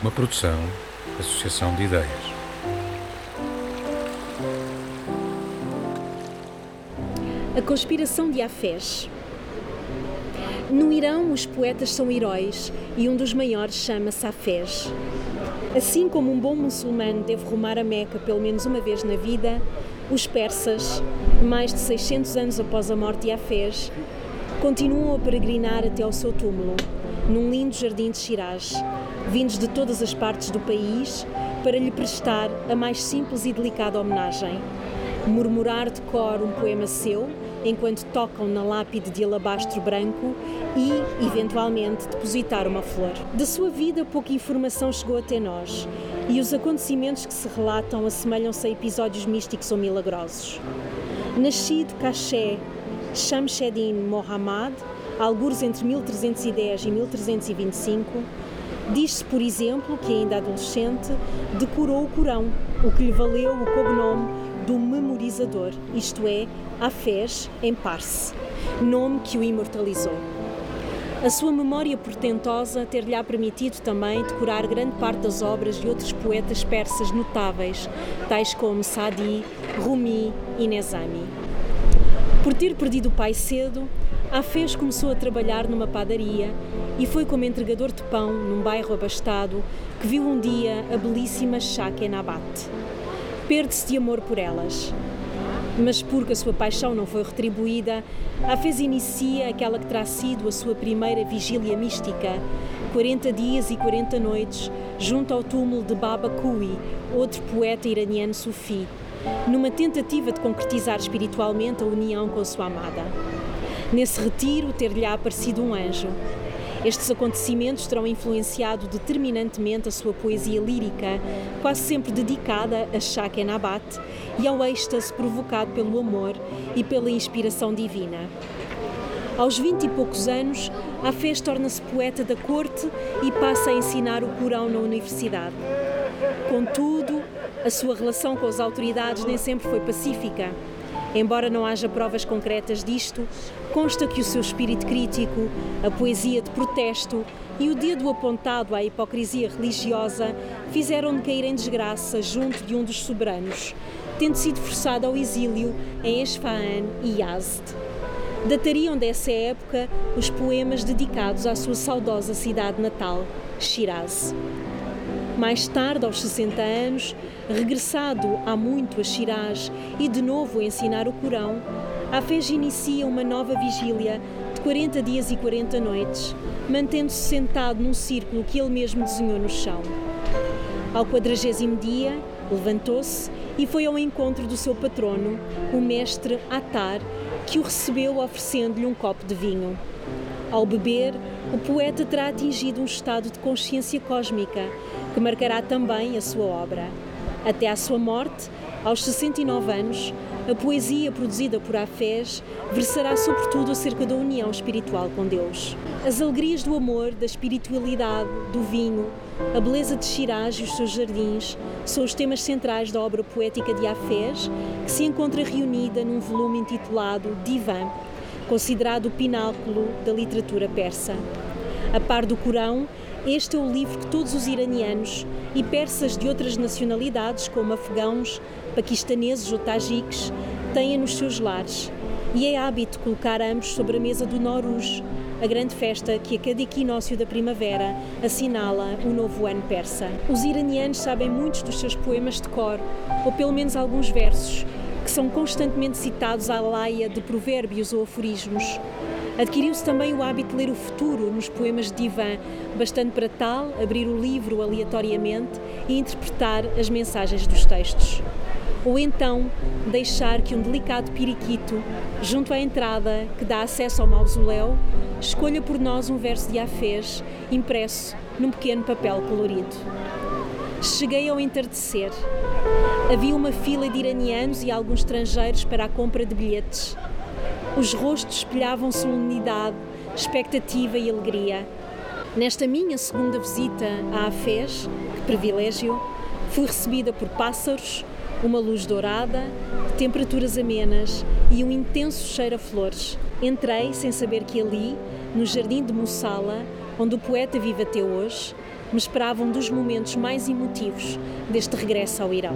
Uma produção, associação de ideias. A conspiração de Afés. No Irão, os poetas são heróis e um dos maiores chama-se Afés. Assim como um bom muçulmano deve rumar a Meca pelo menos uma vez na vida, os persas, mais de 600 anos após a morte de Afés, continuam a peregrinar até ao seu túmulo, num lindo jardim de Shiraz, vindos de todas as partes do país para lhe prestar a mais simples e delicada homenagem. Murmurar de cor um poema seu, enquanto tocam na lápide de alabastro branco e, eventualmente, depositar uma flor. Da sua vida, pouca informação chegou até nós e os acontecimentos que se relatam assemelham-se a episódios místicos ou milagrosos. Nascido Caché Shamsheddin Mohammad, alguns entre 1310 e 1325, diz-se, por exemplo, que ainda adolescente decorou o Corão, o que lhe valeu o cognome do memorizador, isto é, Afés em Parse, nome que o imortalizou. A sua memória portentosa ter-lhe-á permitido também decorar grande parte das obras de outros poetas persas notáveis, tais como Sadi, Rumi e Nezami. Por ter perdido o pai cedo, Afés começou a trabalhar numa padaria e foi como entregador de pão num bairro abastado que viu um dia a belíssima Shake Nabat. Perde-se de amor por elas. Mas porque a sua paixão não foi retribuída, Afés inicia aquela que terá sido a sua primeira vigília mística, 40 dias e 40 noites, junto ao túmulo de Baba Kui, outro poeta iraniano sufi, numa tentativa de concretizar espiritualmente a união com sua amada. Nesse retiro, ter-lhe-á aparecido um anjo. Estes acontecimentos terão influenciado determinantemente a sua poesia lírica, quase sempre dedicada a Shake Nabat e ao êxtase provocado pelo amor e pela inspiração divina. Aos vinte e poucos anos, Hafez torna-se poeta da corte e passa a ensinar o Corão na universidade. Contudo, a sua relação com as autoridades nem sempre foi pacífica. Embora não haja provas concretas disto, consta que o seu espírito crítico, a poesia de protesto e o dedo apontado à hipocrisia religiosa fizeram-no cair em desgraça junto de um dos soberanos, tendo sido forçado ao exílio em Esfahan e Yazd. Datariam dessa época os poemas dedicados à sua saudosa cidade natal, Shiraz. Mais tarde, aos 60 anos, regressado há muito a Shiraz e de novo a ensinar o Corão, Hafez inicia uma nova vigília de 40 dias e 40 noites, mantendo-se sentado num círculo que ele mesmo desenhou no chão. Ao quadragésimo dia, levantou-se e foi ao encontro do seu patrono, o mestre Atar, que o recebeu oferecendo-lhe um copo de vinho. Ao beber, o poeta terá atingido um estado de consciência cósmica que marcará também a sua obra. Até à sua morte, aos 69 anos, a poesia produzida por Afés versará sobretudo acerca da união espiritual com Deus. As alegrias do amor, da espiritualidade, do vinho, a beleza de Shiraz e os seus jardins são os temas centrais da obra poética de Afés, que se encontra reunida num volume intitulado Divan, considerado o pináculo da literatura persa. A par do Corão, este é o livro que todos os iranianos e persas de outras nacionalidades, como afegãos, paquistaneses ou tajiques, têm nos seus lares. E é hábito colocar ambos sobre a mesa do Nowruz, a grande festa que a cada equinócio da primavera assinala o novo ano persa. Os iranianos sabem muitos dos seus poemas de cor, ou pelo menos alguns versos, que são constantemente citados à laia de provérbios ou aforismos. Adquiriu-se também o hábito de ler o futuro nos poemas de Divan, bastante para tal abrir o livro aleatoriamente e interpretar as mensagens dos textos. Ou então deixar que um delicado periquito, junto à entrada que dá acesso ao mausoléu, escolha por nós um verso de Afés impresso num pequeno papel colorido. Cheguei ao entardecer. Havia uma fila de iranianos e alguns estrangeiros para a compra de bilhetes. Os rostos espelhavam solenidade, expectativa e alegria. Nesta minha segunda visita à Afés, que privilégio, fui recebida por pássaros, uma luz dourada, temperaturas amenas e um intenso cheiro a flores. Entrei sem saber que ali, no jardim de Mussala, onde o poeta vive até hoje, me esperava um dos momentos mais emotivos deste regresso ao Irão.